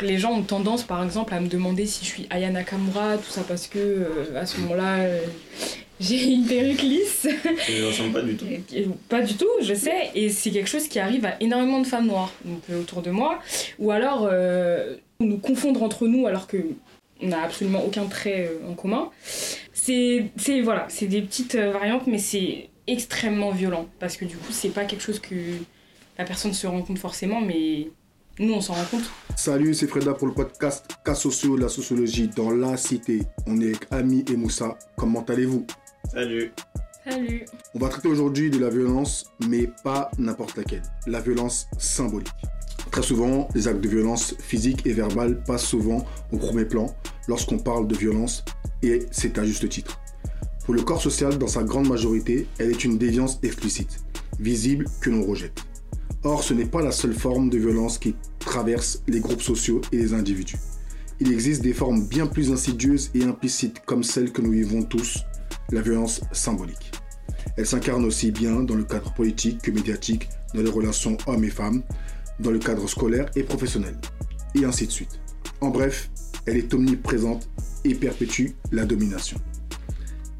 Les gens ont tendance, par exemple, à me demander si je suis Aya Nakamura, tout ça parce que euh, à ce moment-là, euh, j'ai une perruque lisse. Tu ne ressembles pas du tout. Pas du tout, je sais, et c'est quelque chose qui arrive à énormément de femmes noires donc, euh, autour de moi, ou alors euh, nous confondre entre nous alors que on n'a absolument aucun trait en commun. C'est, voilà, c'est des petites variantes, mais c'est extrêmement violent parce que du coup, c'est pas quelque chose que la personne se rend compte forcément, mais nous, on s'en rend compte. Salut, c'est Freda pour le podcast Cas sociaux, la sociologie dans la cité. On est avec Ami et Moussa. Comment allez-vous? Salut. Salut. On va traiter aujourd'hui de la violence, mais pas n'importe laquelle. La violence symbolique. Très souvent, les actes de violence physique et verbale passent souvent au premier plan lorsqu'on parle de violence, et c'est à juste titre. Pour le corps social, dans sa grande majorité, elle est une déviance explicite, visible que l'on rejette. Or, ce n'est pas la seule forme de violence qui traverse les groupes sociaux et les individus. Il existe des formes bien plus insidieuses et implicites comme celle que nous vivons tous, la violence symbolique. Elle s'incarne aussi bien dans le cadre politique que médiatique, dans les relations hommes et femmes, dans le cadre scolaire et professionnel, et ainsi de suite. En bref, elle est omniprésente et perpétue la domination.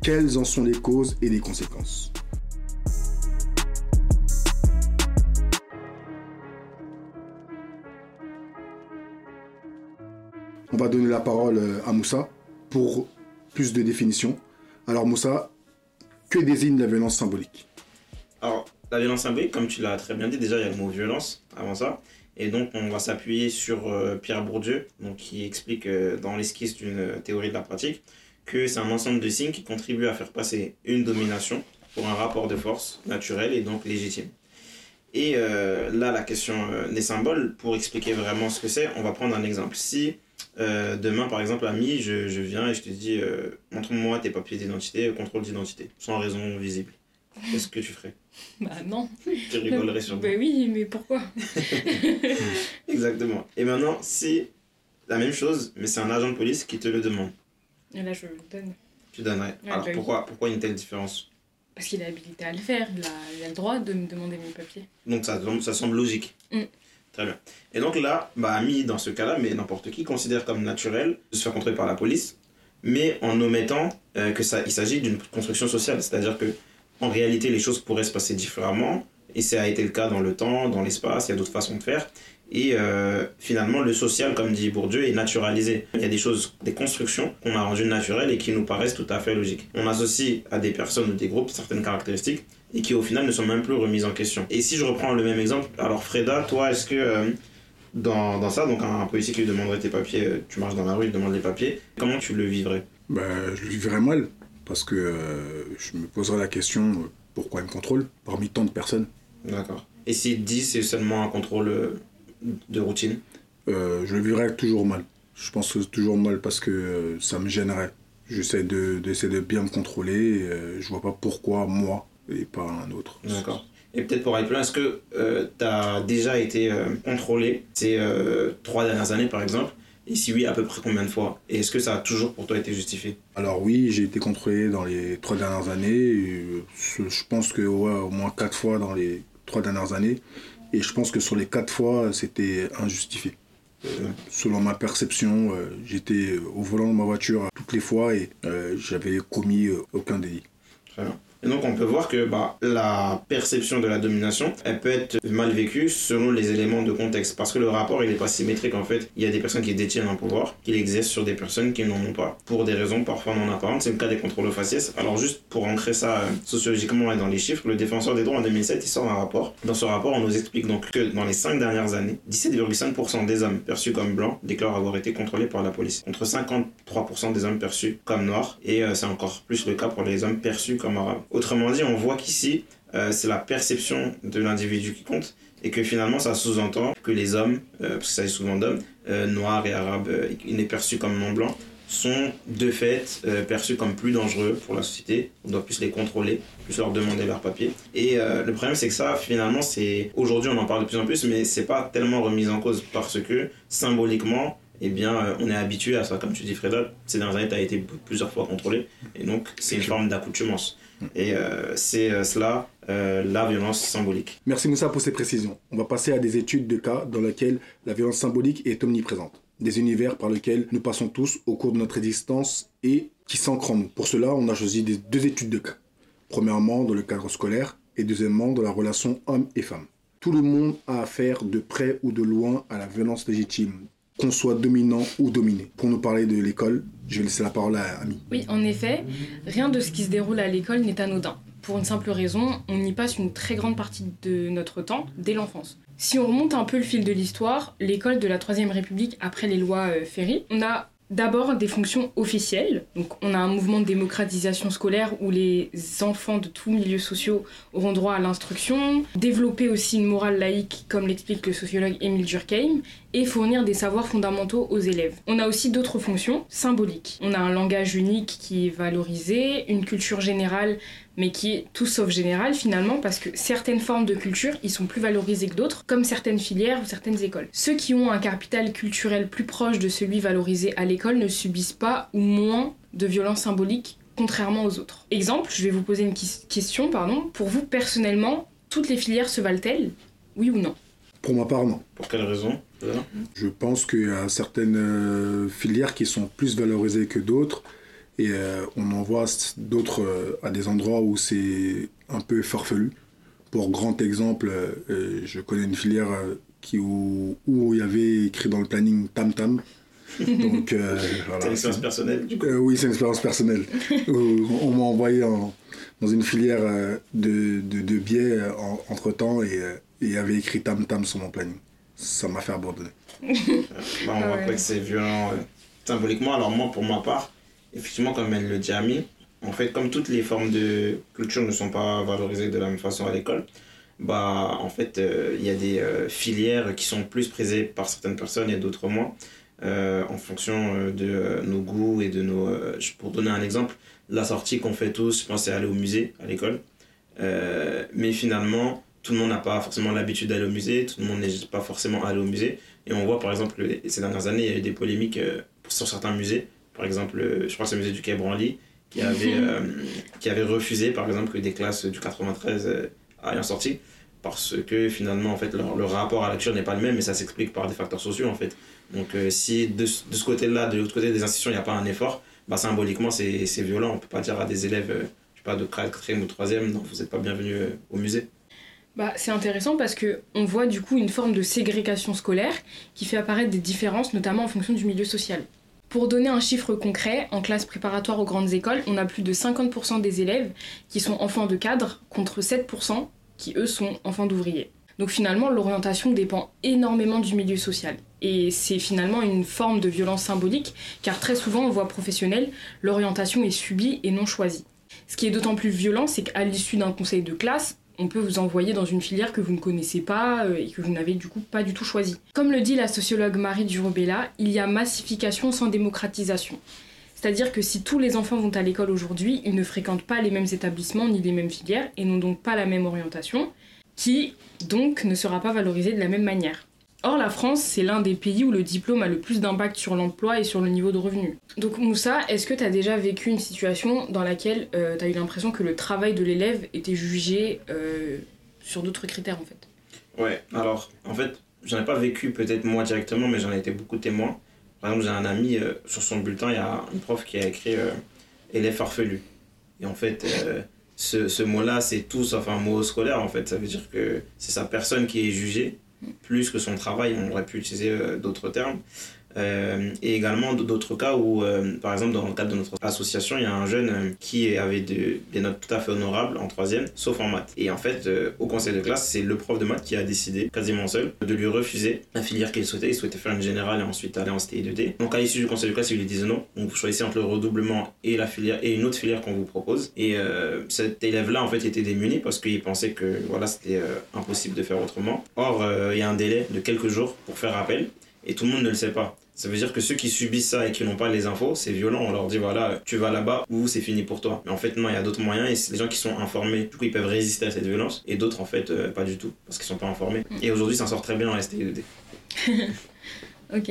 Quelles en sont les causes et les conséquences? On va donner la parole euh, à Moussa pour plus de définitions. Alors Moussa, que désigne la violence symbolique? Alors, la violence symbolique, comme tu l'as très bien dit, déjà il y a le mot violence avant ça. Et donc, on va s'appuyer sur euh, Pierre Bourdieu, donc, qui explique euh, dans l'esquisse d'une théorie de la pratique que c'est un ensemble de signes qui contribuent à faire passer une domination pour un rapport de force naturel et donc légitime. Et là, la question des symboles, pour expliquer vraiment ce que c'est, on va prendre un exemple. Si euh, demain, par exemple, ami, je, je viens et je te dis euh, montre-moi tes papiers d'identité, contrôle d'identité, sans raison visible, qu'est-ce que tu ferais? Bah non. Tu rigolerais sur Bah oui, mais pourquoi? Exactement. Et maintenant, si la même chose, mais c'est un agent de police qui te le demande, Et là, je le donne. tu donnerais. Ouais, Alors bah oui. pourquoi, pourquoi une telle différence? Parce qu'il est habilité à le faire, il a, il a le droit de me demander mes papiers. Donc ça, ça semble logique. Mm. Très bien. Et donc là, bah, Ami, dans ce cas-là, mais n'importe qui, considère comme naturel de se faire contrôler par la police, mais en omettant euh, que ça, il s'agit d'une construction sociale. C'est-à-dire que en réalité, les choses pourraient se passer différemment, et ça a été le cas dans le temps, dans l'espace, il y a d'autres façons de faire. Et euh, finalement, le social, comme dit Bourdieu, est naturalisé. Il y a des choses, des constructions qu'on a rendues naturelles et qui nous paraissent tout à fait logiques. On associe à des personnes ou des groupes certaines caractéristiques et qui au final ne sont même plus remises en question. Et si je reprends le même exemple, alors Freda, toi, est-ce que euh, dans, dans ça, donc un, policier qui lui demanderait tes papiers, euh, tu marches dans la rue, il demande les papiers, comment tu le vivrais? Ben, Je le vivrais mal, parce que je me poserais la question pourquoi il me contrôle parmi tant de personnes? D'accord. Et te dit c'est seulement un contrôle euh, de routine? Euh, je le vivrais toujours mal. Je pense que c'est toujours mal parce que euh, ça me gênerait. J'essaie de, d'essayer de bien me contrôler. Et, euh, je vois pas pourquoi moi et pas un autre. D'accord. Et peut-être pour aller plus loin, est-ce que tu as déjà été euh, contrôlé ces euh, trois dernières années par exemple? Et si oui, à peu près combien de fois? Et est-ce que ça a toujours pour toi été justifié? Alors oui, j'ai été contrôlé dans les trois dernières années. et, euh, je je pense que ouais, au moins quatre fois dans les trois dernières années. Et je pense que sur les quatre fois, c'était injustifié. Euh, selon ma perception, euh, j'étais au volant de ma voiture toutes les fois et euh, j'avais commis aucun délit. Très bien. Et donc on peut voir que bah, la perception de la domination, elle peut être mal vécue selon les éléments de contexte. Parce que le rapport, il n'est pas symétrique en fait. Il y a des personnes qui détiennent un pouvoir, qui l'exercent sur des personnes qui n'en ont pas. Pour des raisons parfois non apparentes. C'est le cas des contrôles faciès. Alors juste pour ancrer ça euh, sociologiquement et dans les chiffres, le défenseur des droits en 2007, il sort un rapport. Dans ce rapport, on nous explique donc que dans les 5 dernières années, 17,5% des hommes perçus comme blancs déclarent avoir été contrôlés par la police. Contre 53% des hommes perçus comme noirs. Et euh, c'est encore plus le cas pour les hommes perçus comme arabes. Autrement dit, on voit qu'ici, euh, c'est la perception de l'individu qui compte et que finalement ça sous-entend que les hommes, euh, parce que ça est souvent d'hommes, euh, noirs et arabes, il est perçu comme non blancs, sont de fait perçus comme plus dangereux pour la société. On doit plus les contrôler, plus leur demander leurs papiers. Et le problème c'est que ça, finalement, c'est aujourd'hui on en parle de plus en plus, mais c'est pas tellement remis en cause parce que symboliquement, eh bien, on est habitué à ça. Comme tu dis, Freda, ces dernières années, tu as été plusieurs fois contrôlé. Et donc, c'est une forme d'accoutumance. Et euh, c'est euh, cela, euh, la violence symbolique. Merci Moussa pour ces précisions. On va passer à des études de cas dans lesquels la violence symbolique est omniprésente. des univers par lesquels nous passons tous au cours de notre existence et qui s'ancrent. Pour cela, on a choisi deux études de cas. Premièrement, dans le cadre scolaire et deuxièmement, dans la relation homme et femme. Tout le monde a affaire de près ou de loin à la violence légitime, qu'on soit dominant ou dominé. Pour nous parler de l'école, je vais laisser la parole à Ami. Oui, en effet, rien de ce qui se déroule à l'école n'est anodin. Pour une simple raison, on y passe une très grande partie de notre temps dès l'enfance. Si on remonte un peu le fil de l'histoire, l'école de la Troisième République après les lois euh, Ferry, on a d'abord des fonctions officielles. Donc on a un mouvement de démocratisation scolaire où les enfants de tous milieux sociaux auront droit à l'instruction, développer aussi une morale laïque comme l'explique le sociologue Émile Durkheim et fournir des savoirs fondamentaux aux élèves. On a aussi d'autres fonctions symboliques. On a un langage unique qui est valorisé, une culture générale mais qui est tout sauf général finalement parce que certaines formes de culture y sont plus valorisées que d'autres, comme certaines filières ou certaines écoles. Ceux qui ont un capital culturel plus proche de celui valorisé à l'école ne subissent pas ou moins de violences symboliques contrairement aux autres. Exemple, je vais vous poser une question, pardon. Pour vous personnellement, toutes les filières se valent-elles? Oui ou non? Pour ma part, non. Pour quelle raison? Je pense qu'il y a certaines euh, filières qui sont plus valorisées que d'autres et euh, on en voit d'autres euh, à des endroits où c'est un peu farfelu. Pour grand exemple, euh, je connais une filière qui, où, où, il y avait écrit dans le planning Tam Tam. Donc, voilà, c'est une expérience personnelle du coup. Oui, c'est une expérience personnelle. on m'a envoyé dans une filière de, de, de biais entre temps et il y avait écrit Tam Tam sur mon planning. Ça m'a fait abandonner. bah, on voit pas que c'est violent symboliquement. Alors, moi, pour ma part, effectivement, comme elle le dit Ami, en fait, comme toutes les formes de culture ne sont pas valorisées de la même façon à l'école, bah, en fait, euh, il y a des euh, filières qui sont plus prisées par certaines personnes et d'autres moins, euh, en fonction de nos goûts et de nos... pour donner un exemple, la sortie qu'on fait tous, je pense, c'est aller au musée à l'école. mais finalement, tout le monde n'a pas forcément l'habitude d'aller au musée, tout le monde n'est pas forcément allé au musée. Et on voit, par exemple, ces dernières années, il y a eu des polémiques sur certains musées par exemple, euh, je c'est le musée du Quai Branly qui avait, euh, qui avait refusé, par exemple, que des classes du 93 euh, aient sorti parce que finalement, en fait, leur, leur rapport à la culture n'est pas le même et ça s'explique par des facteurs sociaux, en fait. Donc, si de, de ce côté-là, de l'autre côté des institutions, il n'y a pas un effort, bah, symboliquement, c'est violent. On ne peut pas dire à des élèves, je sais pas, de 4e ou 3e, non, vous n'êtes pas bienvenus au musée. Bah, c'est intéressant parce que on voit du coup une forme de ségrégation scolaire qui fait apparaître des différences, notamment en fonction du milieu social. Pour donner un chiffre concret, en classe préparatoire aux grandes écoles, on a plus de 50% des élèves qui sont enfants de cadre contre 7% qui eux sont enfants d'ouvriers. Donc finalement, l'orientation dépend énormément du milieu social. Et c'est finalement une forme de violence symbolique, car très souvent, en voie professionnelle, l'orientation est subie et non choisie. Ce qui est d'autant plus violent, c'est qu'à l'issue d'un conseil de classe, on peut vous envoyer dans une filière que vous ne connaissez pas euh, et que vous n'avez du coup pas du tout choisi. Comme le dit la sociologue Marie Durobella, il y a massification sans démocratisation. C'est-à-dire que si tous les enfants vont à l'école aujourd'hui, ils ne fréquentent pas les mêmes établissements ni les mêmes filières et n'ont donc pas la même orientation, qui donc ne sera pas valorisée de la même manière. Or, la France, c'est l'un des pays où le diplôme a le plus d'impact sur l'emploi et sur le niveau de revenu. Donc, Moussa, est-ce que tu as déjà vécu une situation dans laquelle euh, tu as eu l'impression que le travail de l'élève était jugé euh, sur d'autres critères en fait? Ouais, alors, en fait, j'en ai pas vécu peut-être moi directement, mais j'en ai été beaucoup témoin. Par exemple, j'ai un ami, euh, sur son bulletin, il y a une prof qui a écrit élève farfelu. Et en fait, ce, ce mot-là, c'est tout sauf un mot scolaire en fait. Ça veut dire que c'est sa personne qui est jugée plus que son travail, on aurait pu utiliser euh, d'autres termes. Euh, et également d'autres cas où, euh, par exemple, dans le cadre de notre association, il y a un jeune euh, qui avait des notes tout à fait honorables en troisième, sauf en maths. Et en fait, au conseil de classe, c'est le prof de maths qui a décidé, quasiment seul, de lui refuser la filière qu'il souhaitait. Il souhaitait faire une générale et ensuite aller en CTI 2D. Donc à l'issue du conseil de classe, il lui disait non. Donc vous choisissez entre le redoublement et la filière et une autre filière qu'on vous propose. Et cet élève-là, en fait, était démuni parce qu'il pensait que voilà, c'était impossible de faire autrement. Or, il y a un délai de quelques jours pour faire appel et tout le monde ne le sait pas. Ça veut dire que ceux qui subissent ça et qui n'ont pas les infos, c'est violent. On leur dit voilà, tu vas là-bas ou c'est fini pour toi. Mais en fait, non, il y a d'autres moyens et les gens qui sont informés. Du coup, ils peuvent résister à cette violence et d'autres, en fait, euh, pas du tout parce qu'ils sont pas informés. Mm. Et aujourd'hui, ça sort très bien en STI2D. ok.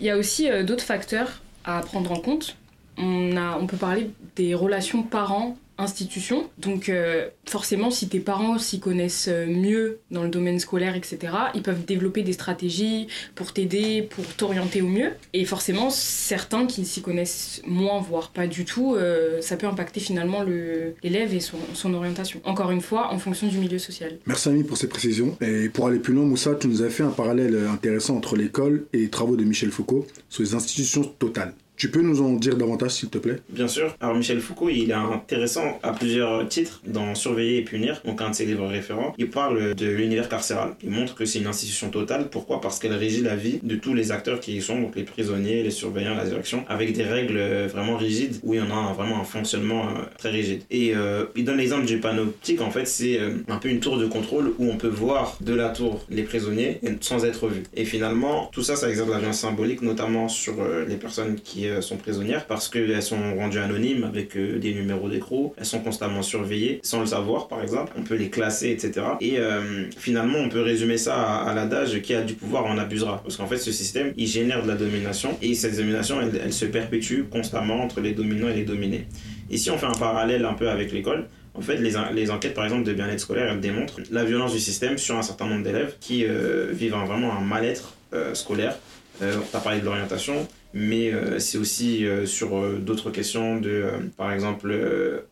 Il y a aussi euh, d'autres facteurs à prendre en compte. On, a, on peut parler des relations parents institution. Donc euh, forcément, si tes parents s'y connaissent euh, mieux dans le domaine scolaire, etc., ils peuvent développer des stratégies pour t'aider, pour t'orienter au mieux. Et forcément, certains qui s'y connaissent moins, voire pas du tout, euh, ça peut impacter finalement l'élève et son, orientation. Encore une fois, en fonction du milieu social. Merci Ami pour ces précisions. Et pour aller plus loin, Moussa, tu nous as fait un parallèle intéressant entre l'école et les travaux de Michel Foucault sur les institutions totales. Tu peux nous en dire davantage, s'il te plaît? Bien sûr. Alors, Michel Foucault, il est intéressant à plusieurs titres dans Surveiller et punir, donc un de ses livres référents. Il parle de l'univers carcéral. Il montre que c'est une institution totale. Pourquoi? Parce qu'elle régit la vie de tous les acteurs qui y sont, donc les prisonniers, les surveillants, la direction, avec des règles vraiment rigides, où il y en a vraiment un fonctionnement euh, très rigide. Et euh, il donne l'exemple du panoptique, en fait, c'est euh, un peu une tour de contrôle où on peut voir de la tour les prisonniers sans être vu. Et finalement, tout ça, ça exerce la violence symbolique, notamment sur les personnes qui euh, sont prisonnières parce qu'elles sont rendues anonymes avec euh, des numéros d'écrou, elles sont constamment surveillées sans le savoir par exemple, on peut les classer etc. Et euh, finalement on peut résumer ça à, l'adage qui a du pouvoir en abusera parce qu'en fait ce système il génère de la domination et cette domination elle, se perpétue constamment entre les dominants et les dominés. Et si on fait un parallèle un peu avec l'école, en fait, les, les, enquêtes, par exemple, de bien-être scolaire, elles démontrent la violence du système sur un certain nombre d'élèves qui vivent vraiment un mal-être scolaire. Euh, on a parlé de l'orientation, mais euh, c'est aussi euh, sur euh, d'autres questions de par exemple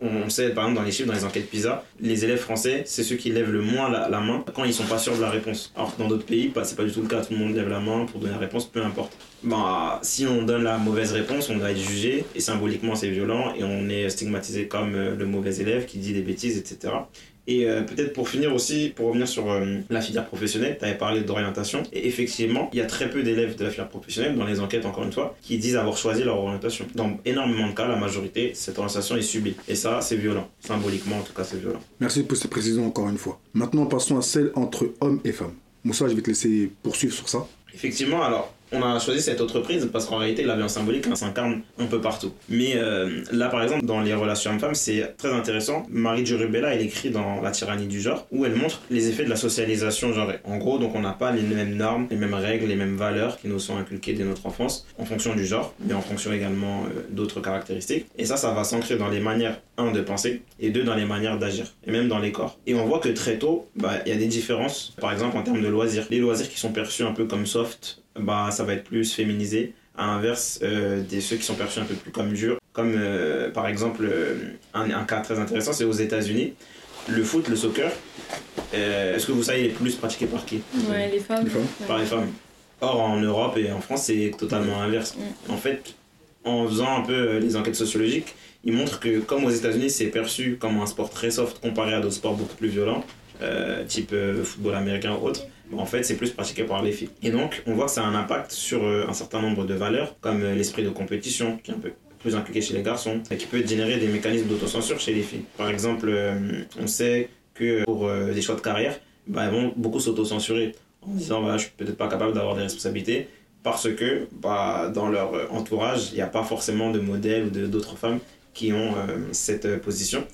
on sait par exemple dans les chiffres dans les enquêtes PISA les élèves français c'est ceux qui lèvent le moins la, main quand ils sont pas sûrs de la réponse. Alors que dans d'autres pays bah, c'est pas du tout le cas. Tout le monde lève la main pour donner la réponse peu importe. Bah si on donne la mauvaise réponse on va être jugé et symboliquement c'est violent et on est stigmatisé comme le mauvais élève qui dit des bêtises etc et euh, peut-être pour finir aussi, pour revenir sur euh, la filière professionnelle, tu avais parlé d'orientation. Et effectivement, il y a très peu d'élèves de la filière professionnelle, dans les enquêtes encore une fois, qui disent avoir choisi leur orientation. Dans énormément de cas, la majorité, cette orientation est subie. Et ça, c'est violent. Symboliquement, en tout cas, c'est violent. Merci pour ces précisions encore une fois. Maintenant, passons à celle entre hommes et femmes. Moussa, je vais te laisser poursuivre sur ça. Effectivement, alors, on a choisi cette autre prise parce qu'en réalité, la violence symbolique s'incarne un peu partout. Mais euh, là, par exemple, dans les relations hommes-femmes, c'est très intéressant. Marie Jurubella, elle écrit dans La tyrannie du genre, où elle montre les effets de la socialisation genrée. En gros, donc on n'a pas les mêmes normes, les mêmes règles, les mêmes valeurs qui nous sont inculquées dès notre enfance, en fonction du genre, mais en fonction également euh, d'autres caractéristiques. Et ça, ça va s'ancrer dans les manières, un, de penser, et deux, dans les manières d'agir, et même dans les corps. Et on voit que très tôt, bah, il y a des différences, par exemple en termes de loisirs. Les loisirs qui sont perçus un peu comme soft, bah, ça va être plus féminisé, à l'inverse euh, des ceux qui sont perçus un peu plus comme durs. Comme euh, par exemple, euh, un, un, cas très intéressant, c'est aux États-Unis. Le foot, le soccer, est-ce que vous savez, il est plus pratiqué par qui? Ouais, les femmes. Par les femmes. Or, en Europe et en France, c'est totalement inverse. En fait, en faisant un peu les enquêtes sociologiques, ils montrent que, comme aux États-Unis, c'est perçu comme un sport très soft comparé à d'autres sports beaucoup plus violents, type football américain ou autre en fait, c'est plus pratiqué par les filles. Et donc, on voit que ça a un impact sur euh, un certain nombre de valeurs, comme euh, l'esprit de compétition, qui est un peu plus impliqué chez les garçons, et qui peut générer des mécanismes d'autocensure chez les filles. Par exemple, euh, on sait que pour des choix de carrière, bah, elles vont beaucoup s'autocensurer en disant bah, je suis peut-être pas capable d'avoir des responsabilités parce que bah, dans leur entourage, il n'y a pas forcément de modèles ou d'autres femmes qui ont cette position.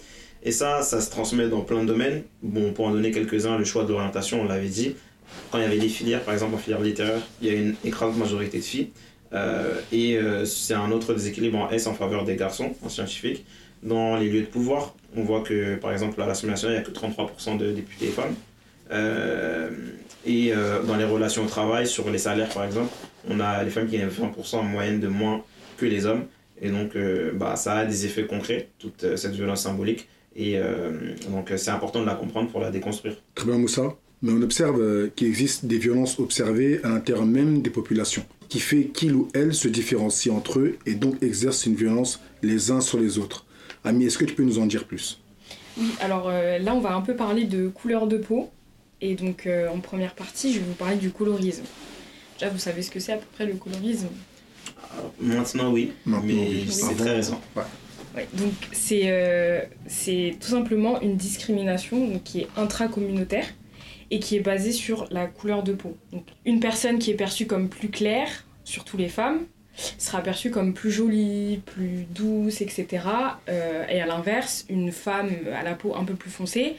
Et ça, ça se transmet dans plein de domaines. Bon, pour en donner quelques-uns, le choix de l'orientation, on l'avait dit quand il y avait des filières, par exemple en filière littéraire, il y a une écrasante majorité de filles. Euh, et euh, c'est un autre déséquilibre en S en faveur des garçons, en scientifique. Dans les lieux de pouvoir, on voit que par exemple à l'Assemblée nationale, il n'y a que 33% de députés femmes. Euh, et dans les relations au travail, sur les salaires par exemple, on a les femmes qui ont 20% en moyenne de moins que les hommes. Et donc bah, ça a des effets concrets, toute cette violence symbolique. Et donc c'est important de la comprendre pour la déconstruire. Très bien Moussa mais on observe euh, qu'il existe des violences observées à l'intérieur même des populations, qui fait qu'il ou elle se différencie entre eux et donc exerce une violence les uns sur les autres. Ami, est-ce que tu peux nous en dire plus? Oui, alors euh, là on va un peu parler de couleur de peau. Et donc euh, en première partie, je vais vous parler du colorisme. Déjà, vous savez ce que c'est à peu près le colorisme? Maintenant oui, mais c'est très récent. Ouais, donc c'est c'est tout simplement une discrimination qui est intracommunautaire et qui est basée sur la couleur de peau. Donc, une personne qui est perçue comme plus claire, surtout les femmes, sera perçue comme plus jolie, plus douce, etc. Euh, et à l'inverse, une femme à la peau un peu plus foncée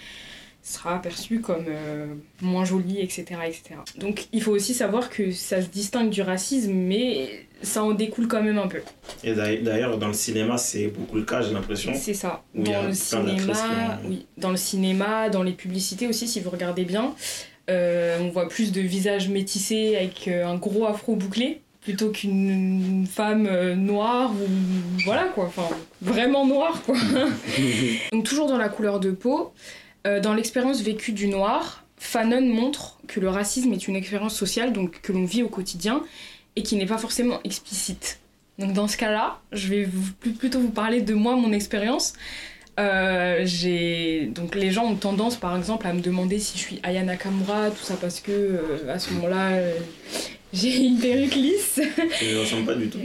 sera perçue comme euh, moins jolie, etc., etc. Donc il faut aussi savoir que ça se distingue du racisme, mais ça en découle quand même un peu. Et d'ailleurs, dans le cinéma, c'est beaucoup le cas, j'ai l'impression. C'est ça. Dans le cinéma, oui. Dans le cinéma, dans les publicités aussi, si vous regardez bien, euh, on voit plus de visages métissés avec euh, un gros afro bouclé plutôt qu'une femme euh, noire ou voilà quoi, enfin vraiment noire quoi. Donc toujours dans la couleur de peau, dans l'expérience vécue du noir, Fanon montre que le racisme est une expérience sociale donc que l'on vit au quotidien et qui n'est pas forcément explicite. Donc dans ce cas-là, je vais plutôt vous parler de moi, mon expérience. Euh, donc les gens ont tendance par exemple à me demander si je suis Aya Nakamura, tout ça parce que euh, à ce moment-là euh, j'ai une perruque lisse. Je ne ressemble pas du tout.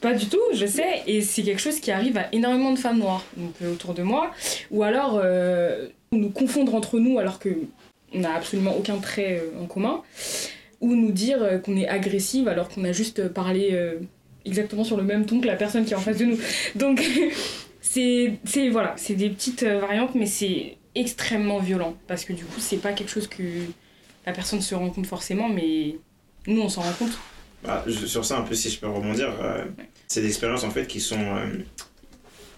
pas du tout, je sais, et c'est quelque chose qui arrive à énormément de femmes noires donc, autour de moi, ou alors nous confondre entre nous alors que on n'a absolument aucun trait en commun, ou nous dire qu'on est agressive alors qu'on a juste parlé exactement sur le même ton que la personne qui est en face de nous. Donc c'est voilà, c'est des petites euh, variantes, mais c'est extrêmement violent parce que du coup c'est pas quelque chose que la personne se rend compte forcément, mais nous on s'en rend compte. Bah, sur ça un peu si je peux rebondir, euh, c'est des expériences en fait qui sont euh,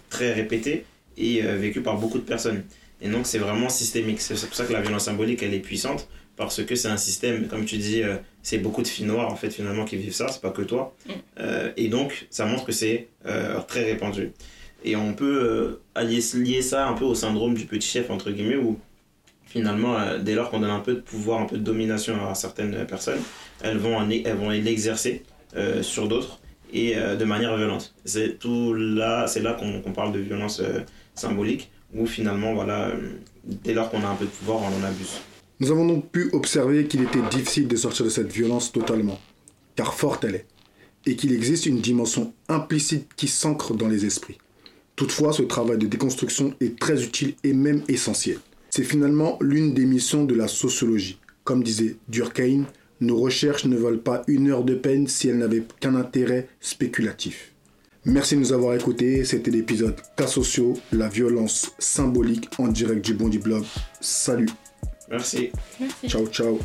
très répétées et vécues par beaucoup de personnes. Et donc c'est vraiment systémique. C'est pour ça que la violence symbolique elle est puissante parce que c'est un système, comme tu dis, euh, c'est beaucoup de filles noires en fait finalement qui vivent ça, c'est pas que toi. Mm. Euh, et donc ça montre que c'est euh, très répandu. Et on peut allier, lier ça un peu au syndrome du petit chef entre guillemets où finalement dès lors qu'on donne un peu de pouvoir, un peu de domination à certaines personnes, elles vont, elles vont l'exercer sur d'autres et de manière violente. C'est tout là, c'est là qu'on parle de violence symbolique où finalement voilà, dès lors qu'on a un peu de pouvoir, on en abuse. Nous avons donc pu observer qu'il était difficile de sortir de cette violence totalement, car forte elle est, et qu'il existe une dimension implicite qui s'ancre dans les esprits. Toutefois, ce travail de déconstruction est très utile et même essentiel. C'est finalement l'une des missions de la sociologie. Comme disait Durkheim, nos recherches ne valent pas une heure de peine si elles n'avaient qu'un intérêt spéculatif. Merci de nous avoir écoutés. C'était l'épisode Cas sociaux, la violence symbolique en direct du Bondi Blog. Salut Merci. Merci. Ciao, ciao.